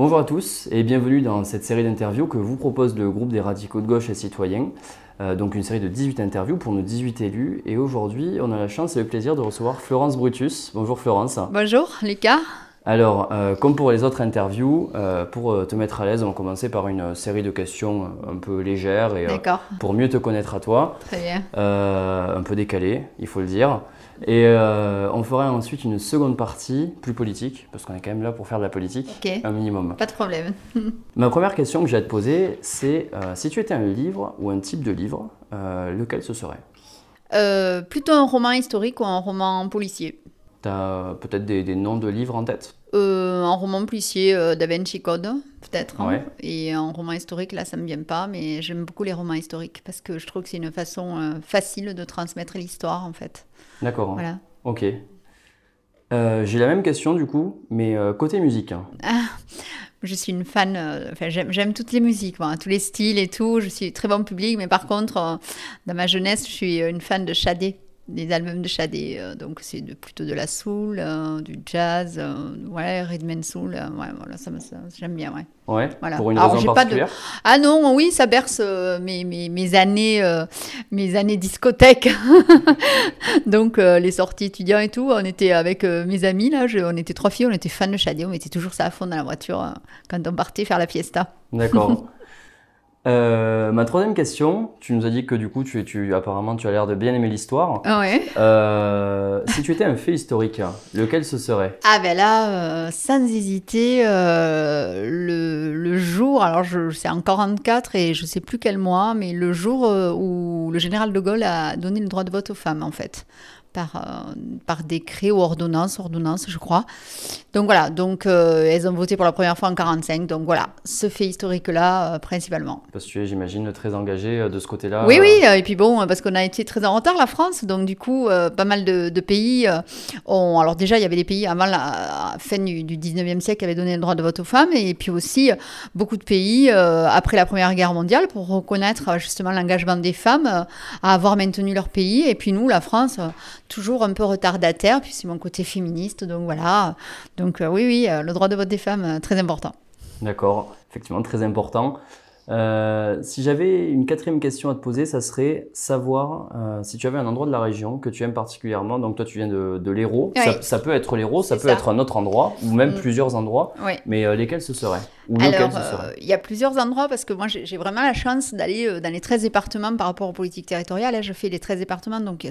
Bonjour à tous et bienvenue dans cette série d'interviews que vous propose le groupe des radicaux de gauche et citoyens. Euh, donc une série de 18 interviews pour nos 18 élus. Et aujourd'hui, on a la chance et le plaisir de recevoir Florence Brutus. Bonjour Florence. Bonjour Lucas. Alors, euh, comme pour les autres interviews, euh, pour te mettre à l'aise, on va commencer par une série de questions un peu légères et pour mieux te connaître à toi. Très bien. un peu décalées, il faut le dire. Et euh, on fera ensuite une seconde partie plus politique, parce qu'on est quand même là pour faire de la politique, un minimum. Pas de problème. Ma première question que j'ai à te poser, c'est euh, si tu étais un livre ou un type de livre, euh, lequel ce serait? Plutôt un roman historique ou un roman policier. Tu as peut-être des, noms de livres en tête? Un roman policier Da Vinci Code, peut-être. Hein. Et un roman historique, là, ça ne me vient pas, mais j'aime beaucoup les romans historiques, parce que je trouve que c'est une façon facile de transmettre l'histoire, en fait. D'accord. Voilà. Ok. Euh, j'ai la même question du coup, mais euh, côté musique. Hein. Ah, je suis une fan, euh, enfin, j'aime toutes les musiques, tous les styles et tout. Je suis très bon public, mais par contre, dans ma jeunesse, je suis une fan de Shadé des albums de Shadé. Euh, donc c'est plutôt de la soul, euh, du jazz, euh, ouais, rhythm and soul. ouais, voilà, ça, j'aime bien, ouais. Ouais. Voilà. Pour une raison particulière. Pas de... Ah non, oui, ça berce mes, mes, mes, années, mes années discothèque. donc les sorties étudiants et tout, on était avec mes amis là, on était trois filles, on était fans de Shadé, on mettait toujours ça à fond dans la voiture quand on partait faire la fiesta. D'accord. Euh, ma troisième question, tu nous as dit que du coup, tu, tu apparemment, tu as l'air de bien aimer l'histoire. Ouais. Euh, si tu étais un fait historique, lequel ce serait? Ah ben là, euh, sans hésiter, le, le, jour, alors c'est en 44 et je sais plus quel mois, mais le jour où le général de Gaulle a donné le droit de vote aux femmes, en fait par, euh, par décret ou ordonnance, ordonnance je crois. Donc voilà, donc euh, elles ont voté pour la première fois en 45. Donc voilà, ce fait historique-là euh, principalement. Parce que tu es, j'imagine, très engagé de ce côté-là. Oui, oui, et puis bon, parce qu'on a été très en retard, la France. Donc du coup, pas mal de, pays ont... Alors déjà, il y avait des pays avant la fin du, du 19e siècle qui avaient donné le droit de vote aux femmes. Et puis aussi, beaucoup de pays, après la Première Guerre mondiale, pour reconnaître justement l'engagement des femmes à avoir maintenu leur pays. Et puis nous, la France toujours un peu retardataire, puis c'est mon côté féministe, donc voilà. Donc euh, oui, oui, euh, le droit de vote des femmes, euh, très important. D'accord, effectivement, très important. Euh, si j'avais une quatrième question à te poser, ça serait savoir euh, si tu avais un endroit de la région que tu aimes particulièrement. Donc toi, tu viens de, de l'Hérault. Ça, peut être l'Hérault, ça peut être un autre endroit ou même mm. plusieurs endroits. Mais euh, lesquels ce seraient? Ou Alors, il y a plusieurs endroits parce que moi, j'ai vraiment la chance d'aller dans les 13 départements par rapport aux politiques territoriales. Là, je fais les 13 départements, donc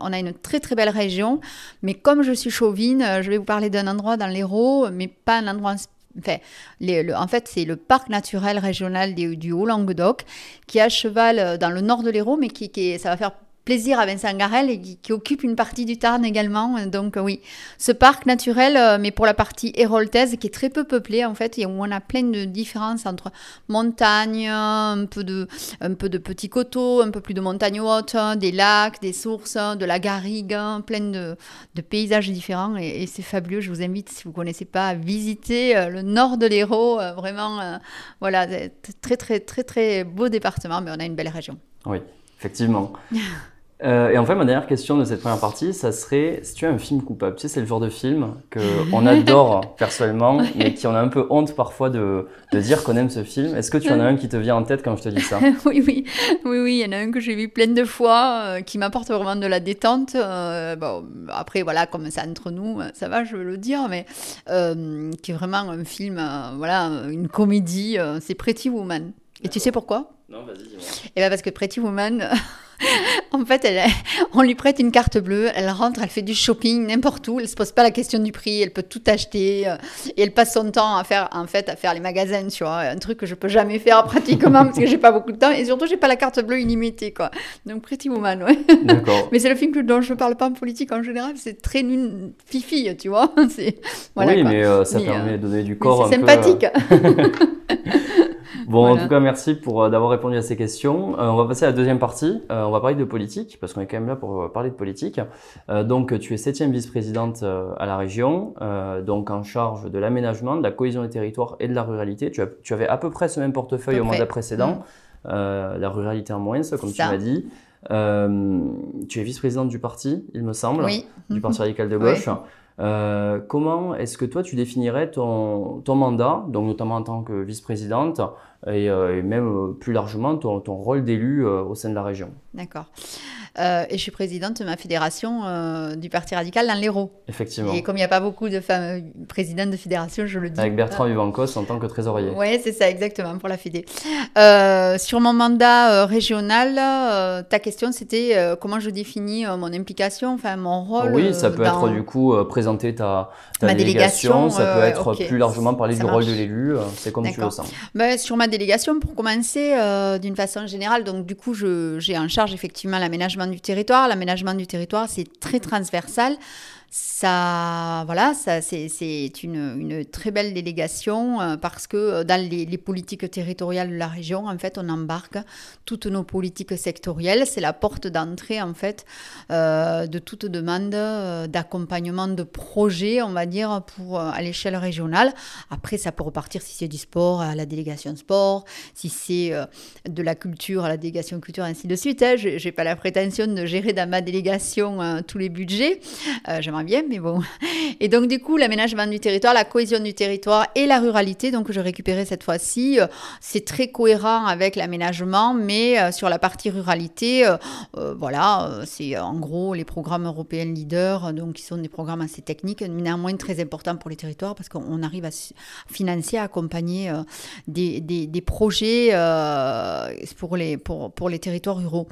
on a une très très belle région. Mais comme je suis chauvine, je vais vous parler d'un endroit dans l'Hérault, mais pas un endroit En fait, c'est le parc naturel régional du, Haut-Languedoc qui est à cheval euh, dans le nord de l'Hérault, mais qui, qui, ça va faire plaisir à Vincent Garel et qui, occupe une partie du Tarn également. Donc oui, ce parc naturel, euh, mais pour la partie héroltaise, qui est très peu peuplée en fait, et où on a plein de différences entre montagne, un peu de, un peu de petits coteaux, un peu plus de montagnes hautes, des lacs, des sources, de la garrigue, plein de, de paysages différents et, c'est fabuleux. Je vous invite, si vous ne connaissez pas, à visiter euh, le nord de l'Hérault. Euh, vraiment, voilà, très très très très beau département, mais on a une belle région. Oui, effectivement. Euh, et enfin, ma dernière question de cette première partie, ça serait si tu as un film coupable. Tu sais, c'est le genre de film qu'on adore personnellement, mais qui on a un peu honte parfois de, de dire qu'on aime ce film. Est-ce que tu en as un qui te vient en tête quand je te dis ça? Oui, oui, oui, oui. Il y en a un que j'ai vu plein de fois, euh, qui m'apporte vraiment de la détente. Euh, bon, après, voilà, comme ça entre nous, ça va, je veux le dire, mais qui est vraiment un film, voilà, une comédie. c'est Pretty Woman. Et tu sais pourquoi? Non, vas-y, dis-moi. Eh bien, parce que Pretty Woman. en fait, elle, on lui prête une carte bleue, elle rentre, elle fait du shopping n'importe où, elle se pose pas la question du prix, elle peut tout acheter euh, et elle passe son temps à faire, en fait, à faire les magasins, tu vois, un truc que je peux jamais faire pratiquement parce que j'ai pas beaucoup de temps et surtout j'ai pas la carte bleue illimitée, quoi. Donc Pretty Woman, ouais. D'accord. Mais c'est le film dont je parle pas en politique en général, c'est très fifi, tu vois. Voilà, oui, mais euh, ça permet euh, de donner du corps. C'est sympathique. Bon, en tout cas, merci pour euh, d'avoir répondu à ces questions. Euh, on va passer à la deuxième partie. Euh, on va parler de politique, parce qu'on est quand même là pour parler de politique. donc, tu es septième vice-présidente à la région, donc en charge de l'aménagement, de la cohésion des territoires et de la ruralité. Tu, as, tu avais à peu près ce même portefeuille au mandat précédent, mmh. la ruralité en moins, comme tu m'as dit. tu es vice-présidente du parti, il me semble, oui. du Parti radical de gauche. Euh, comment est-ce que toi tu définirais ton, mandat, donc notamment en tant que vice-présidente et, euh, même plus largement ton, ton rôle d'élu au sein de la région? D'accord. Euh, et je suis présidente de ma fédération euh, du Parti radical dans l'Hérault. Effectivement. Et comme il n'y a pas beaucoup de femmes présidentes de fédération, je le dis. Avec Bertrand Vivancos en tant que trésorier. Oui, c'est ça, exactement, pour la Fédé. Euh, sur mon mandat régional, ta question c'était comment je définis mon implication, enfin mon rôle. Oui, ça peut être du coup présenter ta, délégation, ça peut être plus largement parler du rôle de l'élu, c'est comme tu le sens. Ben, sur ma délégation, pour commencer, d'une façon générale, donc du coup, j'ai en charge effectivement l'aménagement du territoire. L'aménagement du territoire, c'est très transversal ça, voilà, ça, c'est une, une, très belle délégation euh, parce que euh, dans les, politiques territoriales de la région, en fait, on embarque toutes nos politiques sectorielles. C'est la porte d'entrée, en fait, euh, de toute demande d'accompagnement de projets, on va dire, pour, à l'échelle régionale. Après, ça peut repartir si c'est du sport à la délégation sport, si c'est de la culture à la délégation culture, ainsi de suite. Hein. Je n'ai pas la prétention de gérer dans ma délégation tous les budgets. J'aimerais bien, mais bon. Et donc, du coup, l'aménagement du territoire, la cohésion du territoire et la ruralité, donc je récupérais cette fois-ci, euh, c'est très cohérent avec l'aménagement, mais euh, sur la partie ruralité, euh, voilà, c'est en gros les programmes européens leaders, donc qui sont des programmes assez techniques, néanmoins très importants pour les territoires parce qu'on arrive à financer, à accompagner des, des, des, projets pour, les, pour, pour les territoires ruraux.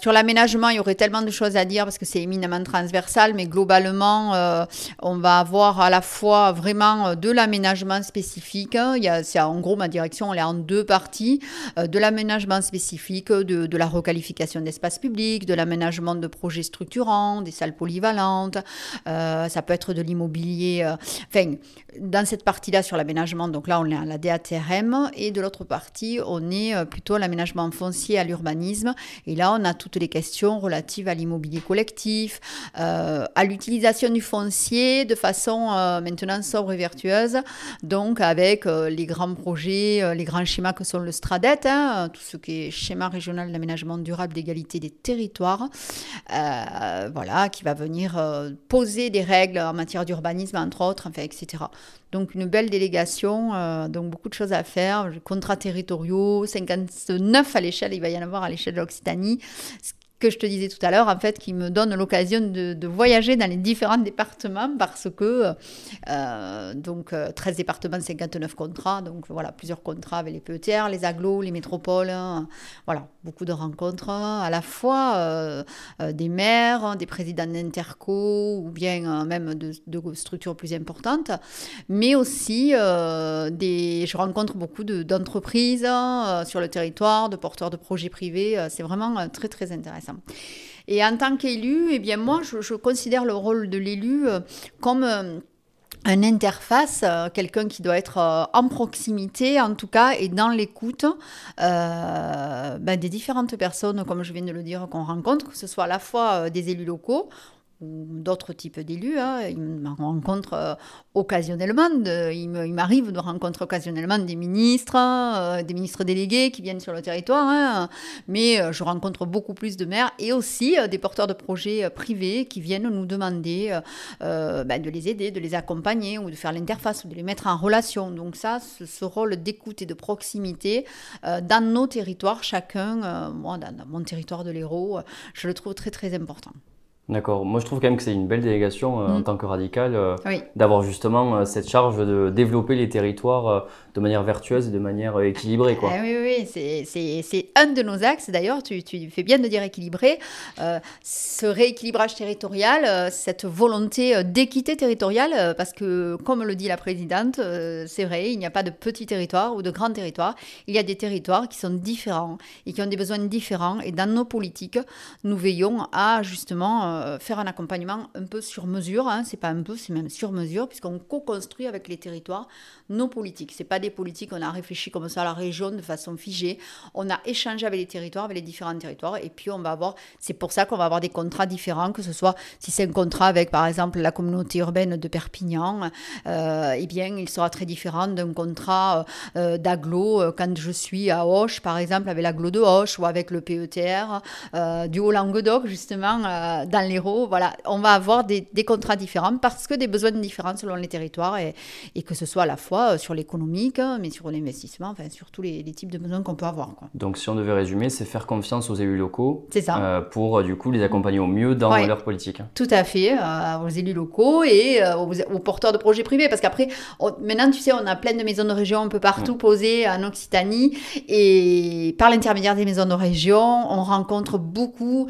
sur l'aménagement, il y aurait tellement de choses à dire parce que c'est éminemment transversal, mais globalement, euh, on va avoir à la fois vraiment euh, de l'aménagement spécifique. Il y a, c'est en gros ma direction, elle est en deux parties. Euh, de l'aménagement spécifique, de, de la requalification d'espaces publics, de l'aménagement de projets structurants, des salles polyvalentes. ça peut être de l'immobilier. enfin, dans cette partie-là sur l'aménagement, donc là on est à la DATRM et de l'autre partie on est plutôt à l'aménagement foncier, à l'urbanisme. Et là on a toutes les questions relatives à l'immobilier collectif, à l'utilisation l'utilisation du foncier de façon euh, maintenant sobre et vertueuse, donc avec euh, les grands projets, euh, les grands schémas que sont le STRADET, hein, tout ce qui est schéma régional d'aménagement durable d'égalité des territoires, voilà, qui va venir poser des règles en matière d'urbanisme, entre autres, enfin, etc. Donc une belle délégation, donc beaucoup de choses à faire, contrats territoriaux, 59 à l'échelle, il va y en avoir à l'échelle de l'Occitanie, que je te disais tout à l'heure, en fait, qui me donne l'occasion de, voyager dans les différents départements parce que, euh, donc, 13 euh, départements, 59 contrats, donc voilà, plusieurs contrats avec les PETR, les agglos, les métropoles, voilà, beaucoup de rencontres, à la fois euh, des maires, des présidents d'interco ou bien même de, structures plus importantes, mais aussi des, je rencontre beaucoup d'entreprises sur le territoire, de porteurs de projets privés, c'est vraiment très, très intéressant. Et en tant qu'élu, eh bien moi, je, considère le rôle de l'élu euh, comme euh, un interface, euh, quelqu'un qui doit être en proximité, en tout cas, et dans l'écoute ben, des différentes personnes, comme je viens de le dire, qu'on rencontre, que ce soit à la fois des élus locaux, ou d'autres types d'élus. Hein. Ils me rencontrent euh, occasionnellement. il m'arrive de rencontrer occasionnellement des ministres, euh, des ministres délégués qui viennent sur le territoire. Hein. Mais euh, je rencontre beaucoup plus de maires et aussi des porteurs de projets privés qui viennent nous demander ben, de les aider, de les accompagner ou de faire l'interface ou de les mettre en relation. Donc ça, ce, rôle d'écoute et de proximité dans nos territoires, chacun, moi dans, dans mon territoire de l'Hérault, je le trouve très très important. D'accord. Moi, je trouve quand même que c'est une belle délégation euh, en mm. tant que radical euh, d'avoir justement euh, cette charge de développer les territoires de manière vertueuse et de manière équilibrée. Quoi. Ah oui, oui, c'est un de nos axes. D'ailleurs, tu, tu, fais bien de dire équilibré. ce rééquilibrage territorial, cette volonté d'équité territoriale, parce que, comme le dit la présidente, c'est vrai, il n'y a pas de petits territoires ou de grands territoires. Il y a des territoires qui sont différents et qui ont des besoins différents. Et dans nos politiques, nous veillons à justement euh, faire un accompagnement un peu sur mesure. Hein. C'est pas un peu, c'est même sur mesure, puisqu'on co-construit avec les territoires nos politiques. C'est pas des politiques, on a réfléchi comme ça à la région de façon figée. On a échangé avec les territoires, avec les différents territoires, et puis on va avoir. C'est pour ça qu'on va avoir des contrats différents, que ce soit si c'est un contrat avec, par exemple, la communauté urbaine de Perpignan, euh, eh bien, il sera très différent d'un contrat euh, d'aglo euh, quand je suis à Auch, par exemple, avec l'aglo de Auch ou avec le PETR du Haut-Languedoc, justement, dans l'Hérault, voilà, on va avoir des, des, contrats différents parce que des besoins différents selon les territoires et, et que ce soit à la fois sur l'économique, mais sur l'investissement, enfin sur tous les, les types de besoins qu'on peut avoir. Quoi. Donc si on devait résumer, c'est faire confiance aux élus locaux. Ça. Euh, pour du coup les accompagner au mieux dans leur politique. Tout à fait, euh, aux élus locaux et euh, aux, porteurs de projets privés. Parce qu'après, maintenant, tu sais, on a plein de maisons de région un peu partout mm. posées en Occitanie. Et par l'intermédiaire des maisons de région, on rencontre beaucoup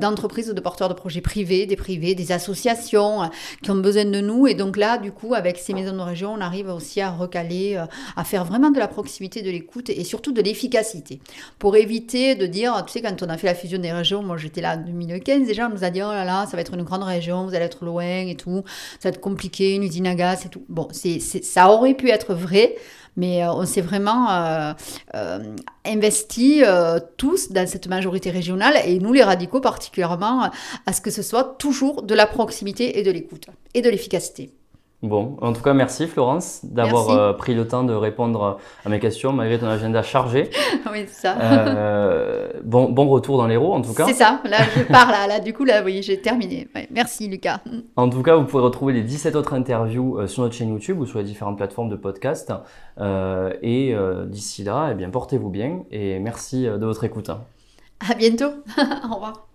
d'entreprises ou de porteurs de projets privés, des privés, des associations qui ont besoin de nous. Et donc là, du coup, avec ces maisons de région, on arrive aussi à recaler, à faire vraiment de la proximité, de l'écoute et surtout de l'efficacité. Pour éviter de dire, tu sais, quand on a fait la fusion des régions, moi j'étais là en 2015 déjà, on nous a dit, oh là là, ça va être une grande région, vous allez être loin et tout, ça va être compliqué, une usine à gaz et tout. Bon, c'est, ça aurait pu être vrai, mais euh, on s'est vraiment euh, euh, investi tous dans cette majorité régionale et nous les radicaux particulièrement à ce que ce soit toujours de la proximité et de l'écoute et de l'efficacité. Bon, en tout cas, merci Florence d'avoir euh, pris le temps de répondre à mes questions malgré ton agenda chargé. oui, c'est ça. Euh, bon, bon retour dans l'Hérault en tout cas. C'est ça, là je pars là, là du coup là oui j'ai terminé. merci Lucas. En tout cas, vous pouvez retrouver les 17 autres interviews euh, sur notre chaîne YouTube ou sur les différentes plateformes de podcast. et d'ici là, eh bien portez-vous bien et merci de votre écoute. À bientôt, au revoir.